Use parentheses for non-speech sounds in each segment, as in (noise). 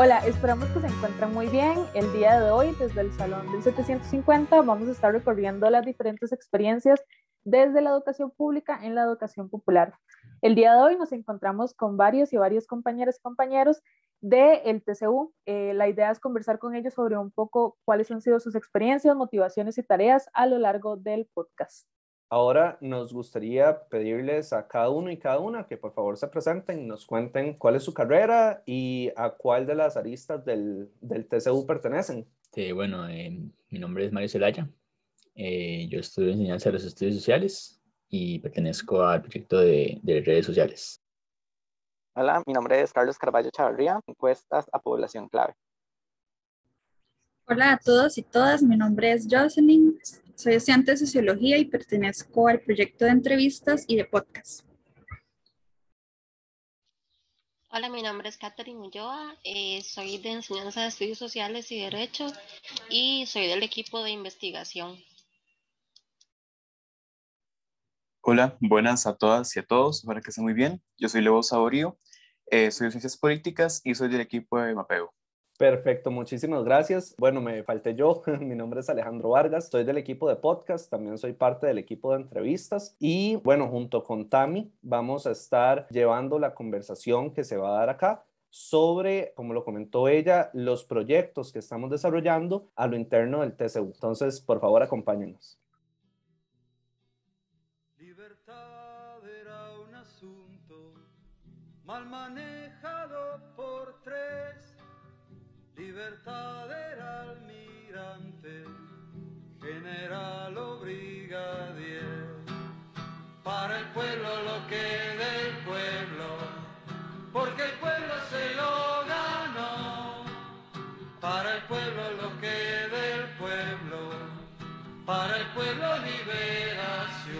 Hola, esperamos que se encuentren muy bien. El día de hoy, desde el Salón del 750, vamos a estar recorriendo las diferentes experiencias desde la educación pública en la educación popular. El día de hoy nos encontramos con varios y varios compañeros y compañeros del el TCU. Eh, la idea es conversar con ellos sobre un poco cuáles han sido sus experiencias, motivaciones y tareas a lo largo del podcast. Ahora nos gustaría pedirles a cada uno y cada una que por favor se presenten y nos cuenten cuál es su carrera y a cuál de las aristas del, del TCU pertenecen. Sí, bueno, eh, mi nombre es Mario Zelaya. Eh, yo estudio enseñanza de los estudios sociales y pertenezco al proyecto de, de redes sociales. Hola, mi nombre es Carlos Carballo Chavarría, encuestas a población clave. Hola a todos y todas, mi nombre es Jocelyn, soy estudiante de Sociología y pertenezco al proyecto de entrevistas y de podcast. Hola, mi nombre es Catherine Ulloa, eh, soy de Enseñanza de Estudios Sociales y Derecho y soy del equipo de investigación. Hola, buenas a todas y a todos, espero que estén muy bien. Yo soy Leo Saborío, eh, soy de Ciencias Políticas y soy del equipo de Mapeo. Perfecto, muchísimas gracias. Bueno, me falté yo. (laughs) Mi nombre es Alejandro Vargas, soy del equipo de podcast, también soy parte del equipo de entrevistas y bueno, junto con Tami vamos a estar llevando la conversación que se va a dar acá sobre, como lo comentó ella, los proyectos que estamos desarrollando a lo interno del TCU. Entonces, por favor, acompáñenos. Libertad era un asunto mal manejado por tres Libertad era almirante, general o brigadier. Para el pueblo lo que del pueblo, porque el pueblo se lo ganó. Para el pueblo lo que del pueblo, para el pueblo liberación.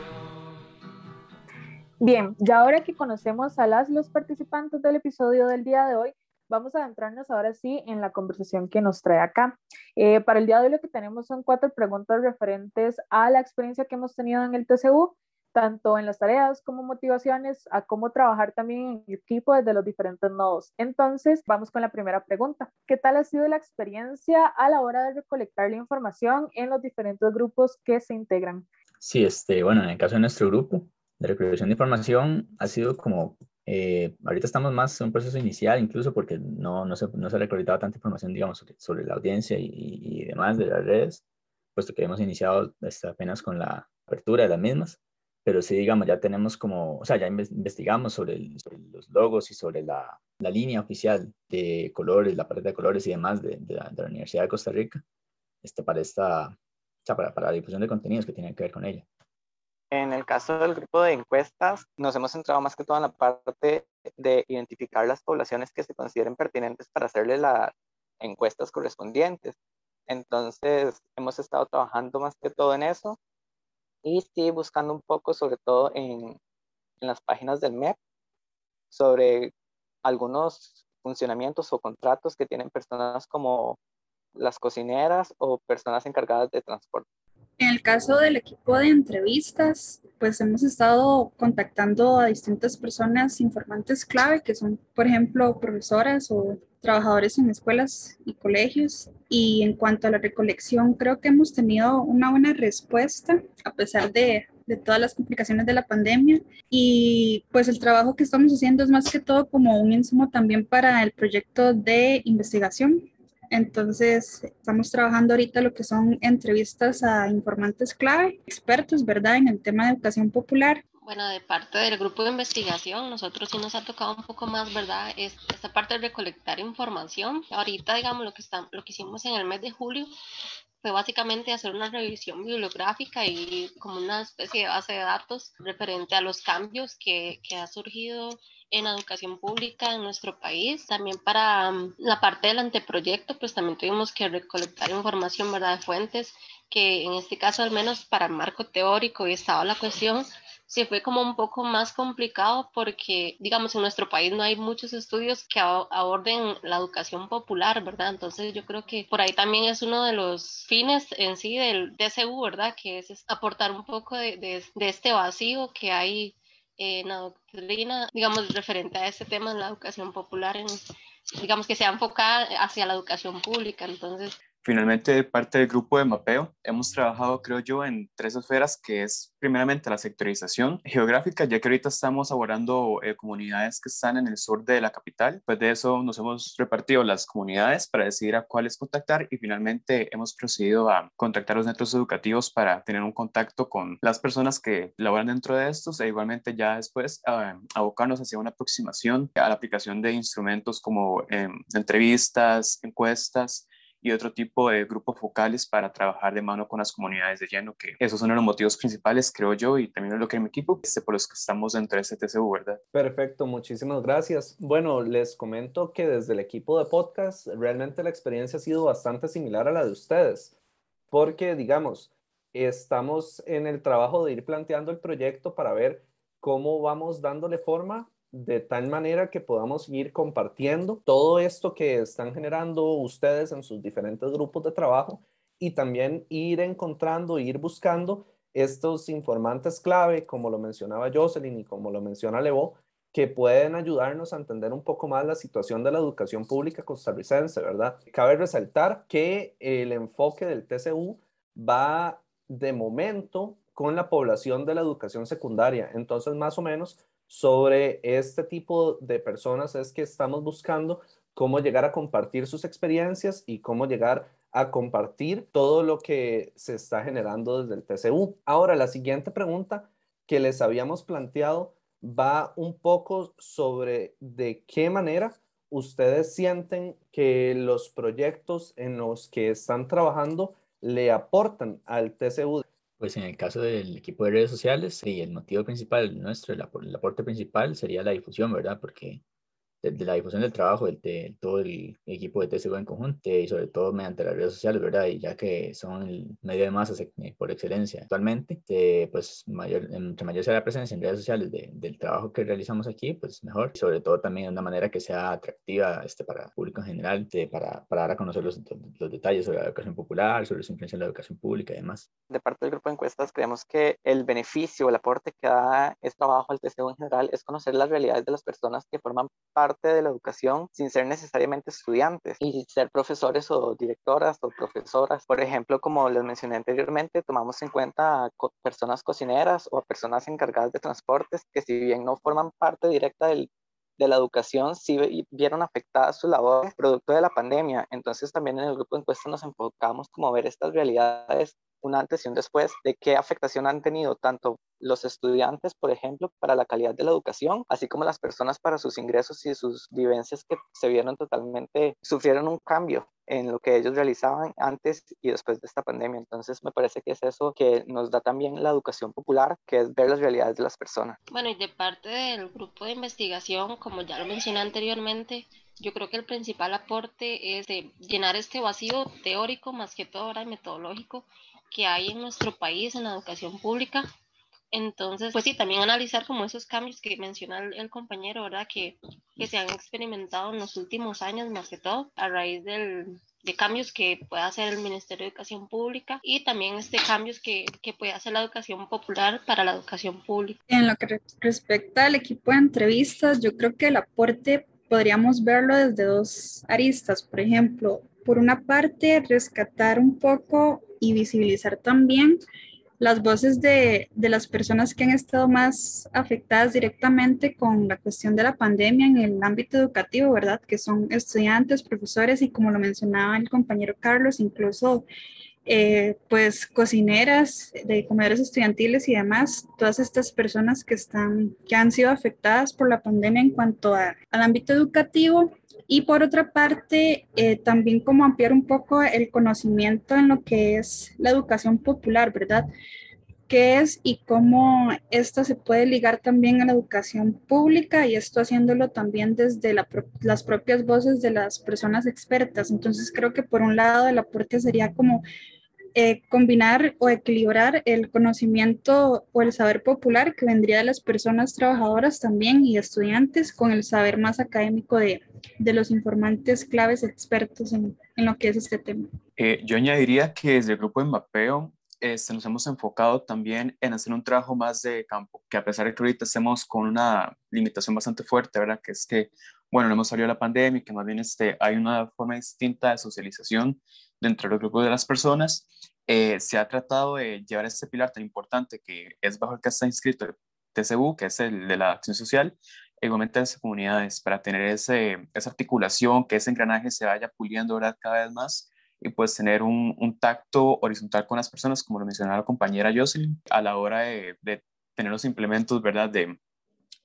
Bien, ya ahora que conocemos a las los participantes del episodio del día de hoy, vamos a adentrarnos ahora sí en la conversación que nos trae acá. Eh, para el día de hoy lo que tenemos son cuatro preguntas referentes a la experiencia que hemos tenido en el TCU, tanto en las tareas como motivaciones, a cómo trabajar también en equipo desde los diferentes nodos. Entonces, vamos con la primera pregunta. ¿Qué tal ha sido la experiencia a la hora de recolectar la información en los diferentes grupos que se integran? Sí, este, bueno, en el caso de nuestro grupo de recolección de información ha sido como eh, ahorita estamos más en un proceso inicial, incluso porque no, no, se, no se ha recolectado tanta información, digamos, sobre, la audiencia y, y, demás de las redes, puesto que hemos iniciado este, apenas con la apertura de las mismas, pero sí, digamos, ya tenemos como, o sea, ya investigamos sobre, los logos y sobre la, la, línea oficial de colores, la paleta de colores y demás de, de, la, de la, Universidad de Costa Rica, este, para, esta, o sea, para, para la difusión de contenidos que tienen que ver con ella. En el caso del grupo de encuestas, nos hemos centrado más que todo en la parte de identificar las poblaciones que se consideren pertinentes para hacerle las encuestas correspondientes. Entonces, hemos estado trabajando más que todo en eso y sí buscando un poco, sobre todo en, en las páginas del MEP, sobre algunos funcionamientos o contratos que tienen personas como las cocineras o personas encargadas de transporte. En el caso del equipo de entrevistas, pues hemos estado contactando a distintas personas informantes clave, que son, por ejemplo, profesoras o trabajadores en escuelas y colegios. Y en cuanto a la recolección, creo que hemos tenido una buena respuesta, a pesar de, de todas las complicaciones de la pandemia. Y pues el trabajo que estamos haciendo es más que todo como un insumo también para el proyecto de investigación entonces, estamos trabajando ahorita lo que son entrevistas a informantes clave, expertos, ¿verdad?, en el tema de educación popular. Bueno, de parte del grupo de investigación, nosotros sí nos ha tocado un poco más, ¿verdad? esta parte de recolectar información. Ahorita, digamos, lo que, está, lo que hicimos en el mes de julio fue básicamente hacer una revisión bibliográfica y como una especie de base de datos referente a los cambios que, que ha surgido en educación pública en nuestro país. También para mm, la parte del anteproyecto, pues también tuvimos que recolectar información, ¿verdad?, de fuentes, que en este caso al menos para el marco teórico y estaba la cuestión, sí fue como un poco más complicado porque, digamos, en nuestro país no hay muchos estudios que aborden la educación popular, ¿verdad? Entonces yo creo que por ahí también es uno de los fines en sí del DSU, ¿verdad? Que es aportar un poco de, de este vacío que hay en la doctrina, digamos, referente a este tema en la educación popular en, digamos que sea enfocada hacia la educación pública. Entonces, Finalmente, parte del grupo de mapeo, hemos trabajado, creo yo, en tres esferas, que es primeramente la sectorización geográfica, ya que ahorita estamos abordando eh, comunidades que están en el sur de la capital. Pues de eso nos hemos repartido las comunidades para decidir a cuáles contactar y finalmente hemos procedido a contactar los centros educativos para tener un contacto con las personas que laboran dentro de estos e igualmente ya después eh, abocarnos hacia una aproximación a la aplicación de instrumentos como eh, entrevistas, encuestas, y otro tipo de grupos focales para trabajar de mano con las comunidades de lleno, que esos son los motivos principales, creo yo, y también lo que mi equipo, por los que estamos dentro de este TCU, ¿verdad? Perfecto, muchísimas gracias. Bueno, les comento que desde el equipo de podcast, realmente la experiencia ha sido bastante similar a la de ustedes, porque, digamos, estamos en el trabajo de ir planteando el proyecto para ver cómo vamos dándole forma de tal manera que podamos ir compartiendo todo esto que están generando ustedes en sus diferentes grupos de trabajo y también ir encontrando, ir buscando estos informantes clave, como lo mencionaba Jocelyn y como lo menciona Levo, que pueden ayudarnos a entender un poco más la situación de la educación pública costarricense, ¿verdad? Cabe resaltar que el enfoque del TCU va de momento con la población de la educación secundaria, entonces más o menos sobre este tipo de personas es que estamos buscando cómo llegar a compartir sus experiencias y cómo llegar a compartir todo lo que se está generando desde el TCU. Ahora, la siguiente pregunta que les habíamos planteado va un poco sobre de qué manera ustedes sienten que los proyectos en los que están trabajando le aportan al TCU. Pues en el caso del equipo de redes sociales, y el motivo principal nuestro, el, aporte principal sería la difusión, ¿verdad? Porque de, la difusión del trabajo de, todo el equipo de TCU en conjunto y sobre todo mediante las redes sociales, ¿verdad? Y ya que son el medio de masas eh, por excelencia actualmente, pues mayor, entre mayor sea la presencia en redes sociales del trabajo que realizamos aquí, pues mejor. Y sobre todo también de una manera que sea atractiva este, para el público en general, para, para dar a conocer los, los detalles sobre la educación popular, sobre su influencia en la educación pública y demás. De parte del grupo de encuestas, creemos que el beneficio, el aporte que da este trabajo al TCU en general es conocer las realidades de las personas que forman parte parte de la educación sin ser necesariamente estudiantes y ser profesores o directoras o profesoras. Por ejemplo, como les mencioné anteriormente, tomamos en cuenta a personas cocineras o a personas encargadas de transportes que si bien no forman parte directa del, de la educación sí vieron afectadas sus labores producto de la pandemia. Entonces también en el grupo de encuesta nos enfocamos como ver estas realidades un antes y un después de qué afectación han tenido tanto los estudiantes, por ejemplo, para la calidad de la educación, así como las personas para sus ingresos y sus vivencias que se vieron totalmente, sufrieron un cambio en lo que ellos realizaban antes y después de esta pandemia. Entonces, me parece que es eso que nos da también la educación popular, que es ver las realidades de las personas. Bueno, y de parte del grupo de investigación, como ya lo mencioné anteriormente, yo creo que el principal aporte es de llenar este vacío teórico, más que todo ahora metodológico, que hay en nuestro país en la educación pública. Entonces, pues sí, también analizar como esos cambios que menciona el, compañero, ¿verdad? Que, que, se han experimentado en los últimos años, más que todo, a raíz del, de cambios que puede hacer el Ministerio de Educación Pública y también este cambios que, que puede hacer la educación popular para la educación pública. En lo que respecta al equipo de entrevistas, yo creo que el aporte podríamos verlo desde dos aristas. Por ejemplo, por una parte, rescatar un poco y visibilizar también las voces de, de, las personas que han estado más afectadas directamente con la cuestión de la pandemia en el ámbito educativo, ¿verdad? Que son estudiantes, profesores y como lo mencionaba el compañero Carlos, incluso eh, pues cocineras de comedores estudiantiles y demás, todas estas personas que, están, que han sido afectadas por la pandemia en cuanto al ámbito educativo. Y por otra parte, eh, también como ampliar un poco el conocimiento en lo que es la educación popular, ¿verdad? Qué es y cómo esto se puede ligar también a la educación pública y esto haciéndolo también desde las propias voces de las personas expertas. Entonces creo que por un lado el aporte sería como eh, combinar o equilibrar el conocimiento o el saber popular que vendría de las personas trabajadoras también y estudiantes con el saber más académico de, de los informantes claves expertos en, en, lo que es este tema. Eh, yo añadiría que desde el grupo de mapeo este, nos hemos enfocado también en hacer un trabajo más de campo, que a pesar de que ahorita estemos con una limitación bastante fuerte, ¿verdad? Que es que, bueno, no hemos salido de la pandemia, que más bien este, hay una forma distinta de socialización dentro del grupo de las personas, eh, se ha tratado de llevar este pilar tan importante que es bajo el que está inscrito el TCU, que es el de la acción social, igualmente a las comunidades, para tener ese, esa articulación, que ese engranaje se vaya puliendo ¿verdad? cada vez más y pues tener un, un, tacto horizontal con las personas, como lo mencionaba la compañera Jocelyn, a la hora de, de tener los implementos, ¿verdad? De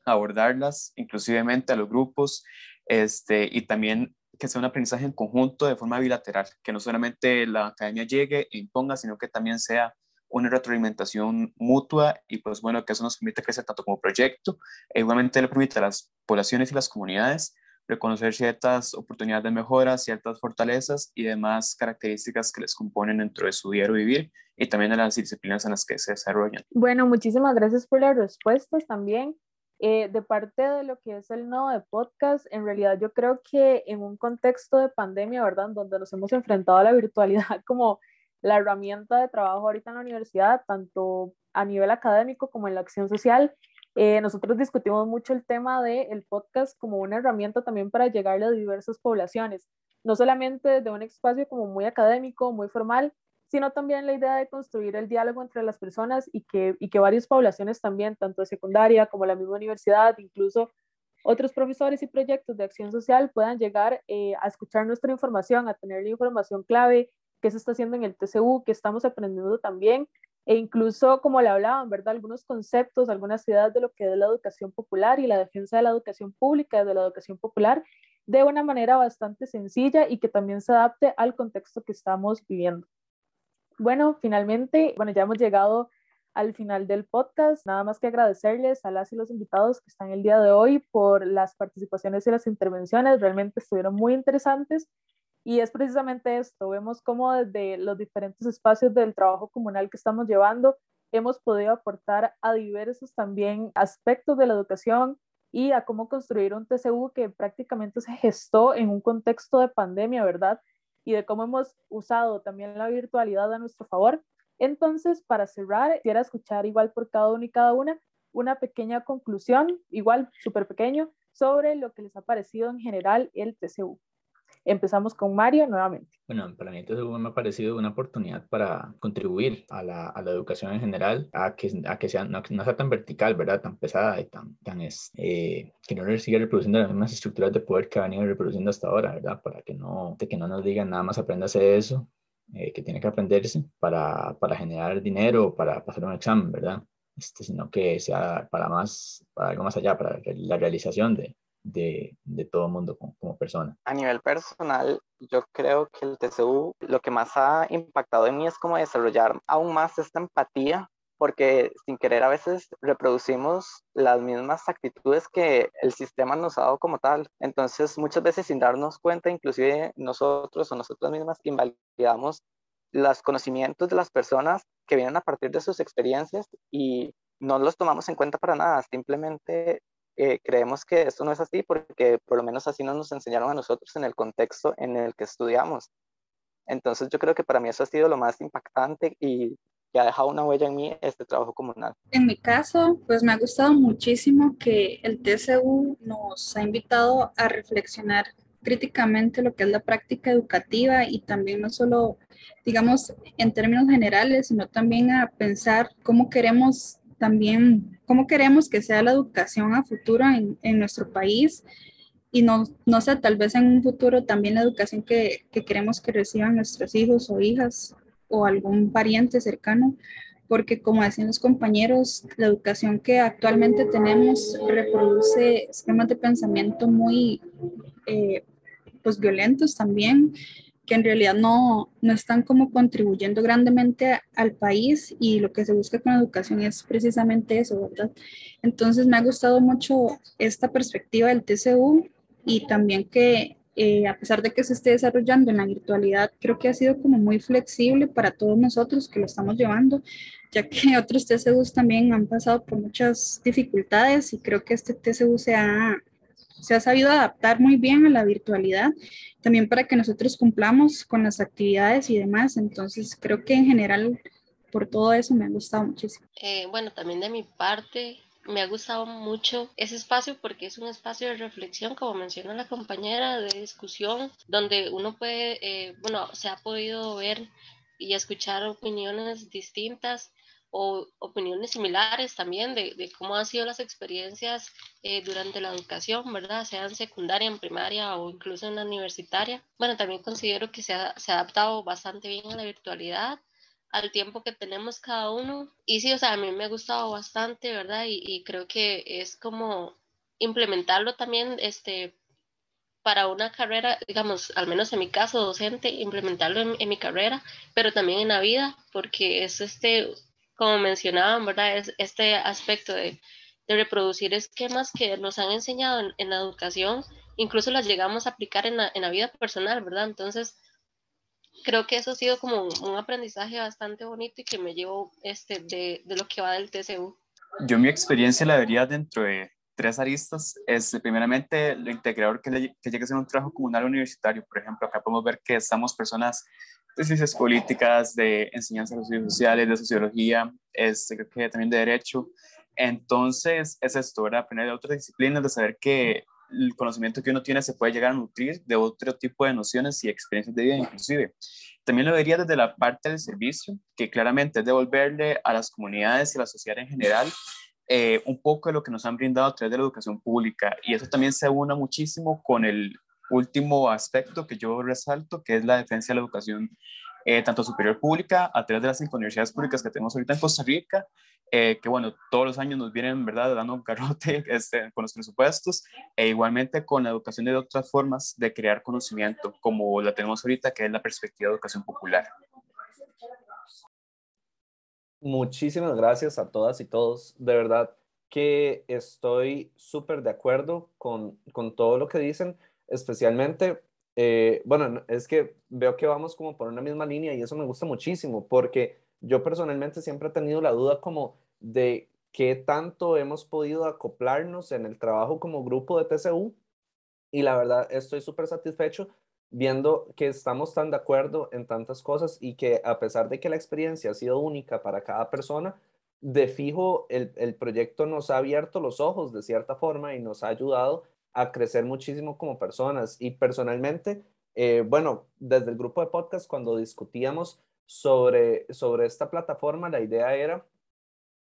abordarlas inclusivemente a los grupos este, y también que sea un aprendizaje en conjunto de forma bilateral, que no solamente la academia llegue e imponga, sino que también sea una retroalimentación mutua y pues bueno, que eso nos permite crecer tanto como proyecto, e igualmente le permite a las poblaciones y las comunidades reconocer ciertas oportunidades de mejora, ciertas fortalezas y demás características que les componen dentro de su diario vivir y también de las disciplinas en las que se desarrollan. Bueno, muchísimas gracias por las respuestas también. Eh, de parte de lo que es el nodo de podcast, en realidad yo creo que en un contexto de pandemia, ¿verdad? Donde nos hemos enfrentado a la virtualidad (laughs) como la herramienta de trabajo ahorita en la universidad, tanto a nivel académico como en la acción social, eh, nosotros discutimos mucho el tema del el podcast como una herramienta también para llegar a diversas poblaciones, no solamente de un espacio como muy académico, muy formal, sino también la idea de construir el diálogo entre las personas y que, y que varias poblaciones también, tanto de secundaria como la misma universidad, incluso otros profesores y proyectos de acción social puedan llegar eh, a escuchar nuestra información, a tener la información clave, que se está haciendo en el TCU, que estamos aprendiendo también e incluso como le hablaban, ¿verdad? Algunos conceptos, algunas ideas de lo que es la educación popular y la defensa de la educación pública, de la educación popular, de una manera bastante sencilla y que también se adapte al contexto que estamos viviendo. Bueno, finalmente, bueno, ya hemos llegado al final del podcast. Nada más que agradecerles a las y los invitados que están el día de hoy por las participaciones y las intervenciones. Realmente estuvieron muy interesantes y es precisamente esto, vemos cómo desde los diferentes espacios del trabajo comunal que estamos llevando, hemos podido aportar a diversos también aspectos de la educación y a cómo construir un TCU que prácticamente se gestó en un contexto de pandemia, ¿verdad? Y de cómo hemos usado también la virtualidad a nuestro favor. Entonces, para cerrar, quisiera escuchar igual por cada uno y cada una una pequeña conclusión, igual súper pequeño, sobre lo que les ha parecido en general el TCU. Empezamos con Mario nuevamente. Bueno, para mí entonces me ha parecido una oportunidad para contribuir a la, a la educación en general, a que, a que sea, no, sea tan vertical, ¿verdad? Tan pesada y tan, tan es, eh, que no siga reproduciendo las mismas estructuras de poder que ha venido reproduciendo hasta ahora, ¿verdad? Para que no, que no nos digan nada más apréndase eso, eh, que tiene que aprenderse para, para generar dinero, para pasar un examen, ¿verdad? Este, sino que sea para más, para algo más allá, para la realización de, de, de todo mundo como, como, persona. A nivel personal, yo creo que el TCU lo que más ha impactado en mí es como desarrollar aún más esta empatía, porque sin querer a veces reproducimos las mismas actitudes que el sistema nos ha dado como tal. Entonces, muchas veces sin darnos cuenta, inclusive nosotros o nosotras mismas invalidamos los conocimientos de las personas que vienen a partir de sus experiencias y no los tomamos en cuenta para nada, simplemente eh, creemos que esto no es así porque por lo menos así no nos enseñaron a nosotros en el contexto en el que estudiamos. Entonces yo creo que para mí eso ha sido lo más impactante y que ha dejado una huella en mí este trabajo comunal. En mi caso, pues me ha gustado muchísimo que el TCU nos ha invitado a reflexionar críticamente lo que es la práctica educativa y también no solo, digamos, en términos generales, sino también a pensar cómo queremos también cómo queremos que sea la educación a futuro en, en nuestro país y no, no sé, tal vez en un futuro también la educación que, que, queremos que reciban nuestros hijos o hijas o algún pariente cercano, porque como decían los compañeros, la educación que actualmente tenemos reproduce esquemas de pensamiento muy eh, pues violentos también que en realidad no, no están como contribuyendo grandemente al país y lo que se busca con la educación es precisamente eso, ¿verdad? Entonces me ha gustado mucho esta perspectiva del TCU y también que eh, a pesar de que se esté desarrollando en la virtualidad, creo que ha sido como muy flexible para todos nosotros que lo estamos llevando, ya que (laughs) otros TCUs también han pasado por muchas dificultades y creo que este TCU se ha se ha sabido adaptar muy bien a la virtualidad, también para que nosotros cumplamos con las actividades y demás. Entonces, creo que en general por todo eso me ha gustado muchísimo. Eh, bueno, también de mi parte, me ha gustado mucho ese espacio porque es un espacio de reflexión, como menciona la compañera, de discusión, donde uno puede, eh, bueno, se ha podido ver y escuchar opiniones distintas o opiniones similares también de, de cómo han sido las experiencias eh, durante la educación, ¿verdad? Sea en secundaria, en primaria o incluso en la universitaria. Bueno, también considero que se ha, se ha adaptado bastante bien a la virtualidad al tiempo que tenemos cada uno. Y sí, o sea, a mí me ha gustado bastante, ¿verdad? Y, y creo que es como implementarlo también, este, para una carrera, digamos, al menos en mi caso docente, implementarlo en, en mi carrera, pero también en la vida, porque es este, como mencionaban, ¿verdad? Es este aspecto de, de reproducir esquemas que nos han enseñado en, en, la educación, incluso las llegamos a aplicar en la, en la vida personal, ¿verdad? Entonces, creo que eso ha sido como un, un aprendizaje bastante bonito y que me llevo este, de, de, lo que va del TCU. Yo mi experiencia la vería dentro de tres aristas. Es primeramente lo integrador que, le, que llegue a ser un trabajo comunal universitario. Por ejemplo, acá podemos ver que estamos personas de ciencias políticas, de enseñanza de sociales, de sociología, este, creo que también de derecho. Entonces, es esto, ¿verdad? Aprender de otras disciplinas, de saber que el conocimiento que uno tiene se puede llegar a nutrir de otro tipo de nociones y experiencias de vida inclusive. También lo vería desde la parte del servicio, que claramente es devolverle a las comunidades y a la sociedad en general eh, un poco de lo que nos han brindado a través de la educación pública. Y eso también se una muchísimo con el último aspecto que yo resalto, que es la defensa de la educación eh, tanto superior pública a través de las cinco universidades públicas que tenemos ahorita en Costa Rica, eh, que bueno, todos los años nos vienen, ¿verdad?, dando un garrote (laughs) este, con los presupuestos, e igualmente con la educación de otras formas de crear conocimiento, como la tenemos ahorita, que es la perspectiva de educación popular. Muchísimas gracias a todas y todos. De verdad que estoy súper de acuerdo con, con todo lo que dicen, especialmente eh, bueno, es que veo que vamos como por una misma línea y eso me gusta muchísimo porque yo personalmente siempre he tenido la duda como de qué tanto hemos podido acoplarnos en el trabajo como grupo de TCU y la verdad estoy súper satisfecho viendo que estamos tan de acuerdo en tantas cosas y que a pesar de que la experiencia ha sido única para cada persona, de fijo el, el proyecto nos ha abierto los ojos de cierta forma y nos ha ayudado a crecer muchísimo como personas. Y personalmente, eh, bueno, desde el grupo de podcast, cuando discutíamos sobre, sobre esta plataforma, la idea era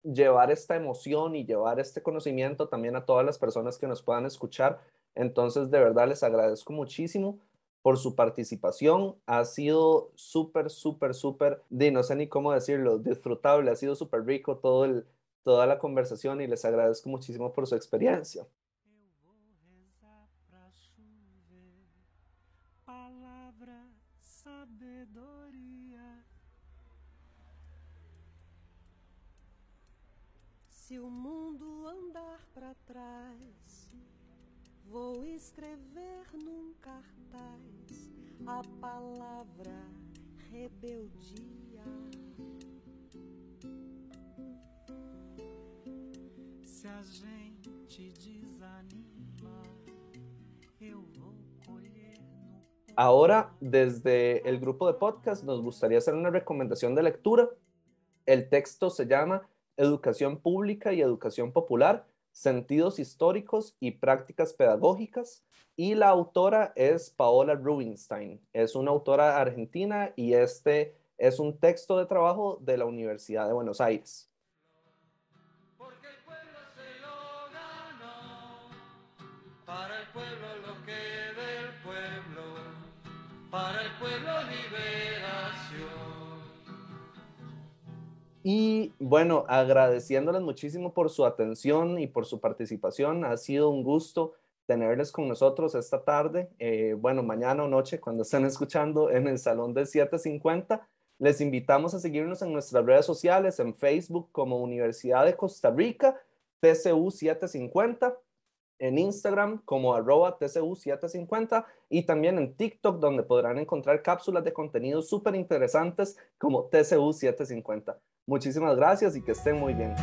llevar esta emoción y llevar este conocimiento también a todas las personas que nos puedan escuchar. Entonces, de verdad, les agradezco muchísimo por su participación. Ha sido súper, súper, súper, no sé ni cómo decirlo, disfrutable. Ha sido súper rico todo el, toda la conversación y les agradezco muchísimo por su experiencia. Se o mundo andar para trás, vou escrever num cartaz a palavra rebeldia. Se a gente desanima, eu vou colher no. Ahora, desde el grupo de podcast, nos gustaría hacer una recomendación de lectura. El texto se llama educación pública y educación popular, sentidos históricos y prácticas pedagógicas. Y la autora es Paola Rubinstein. Es una autora argentina y este es un texto de trabajo de la Universidad de Buenos Aires. Para el pueblo lo que del pueblo, para el pueblo Y bueno, agradeciéndoles muchísimo por su atención y por su participación. Ha sido un gusto tenerles con nosotros esta tarde. Eh, bueno, mañana o noche, cuando estén escuchando en el Salón de 750. Les invitamos a seguirnos en nuestras redes sociales, en Facebook como Universidad de Costa Rica, TCU 750, en Instagram como arroba TCU 750 y también en TikTok donde podrán encontrar cápsulas de contenido súper interesantes como TCU 750. Muchísimas gracias y que estén muy bien.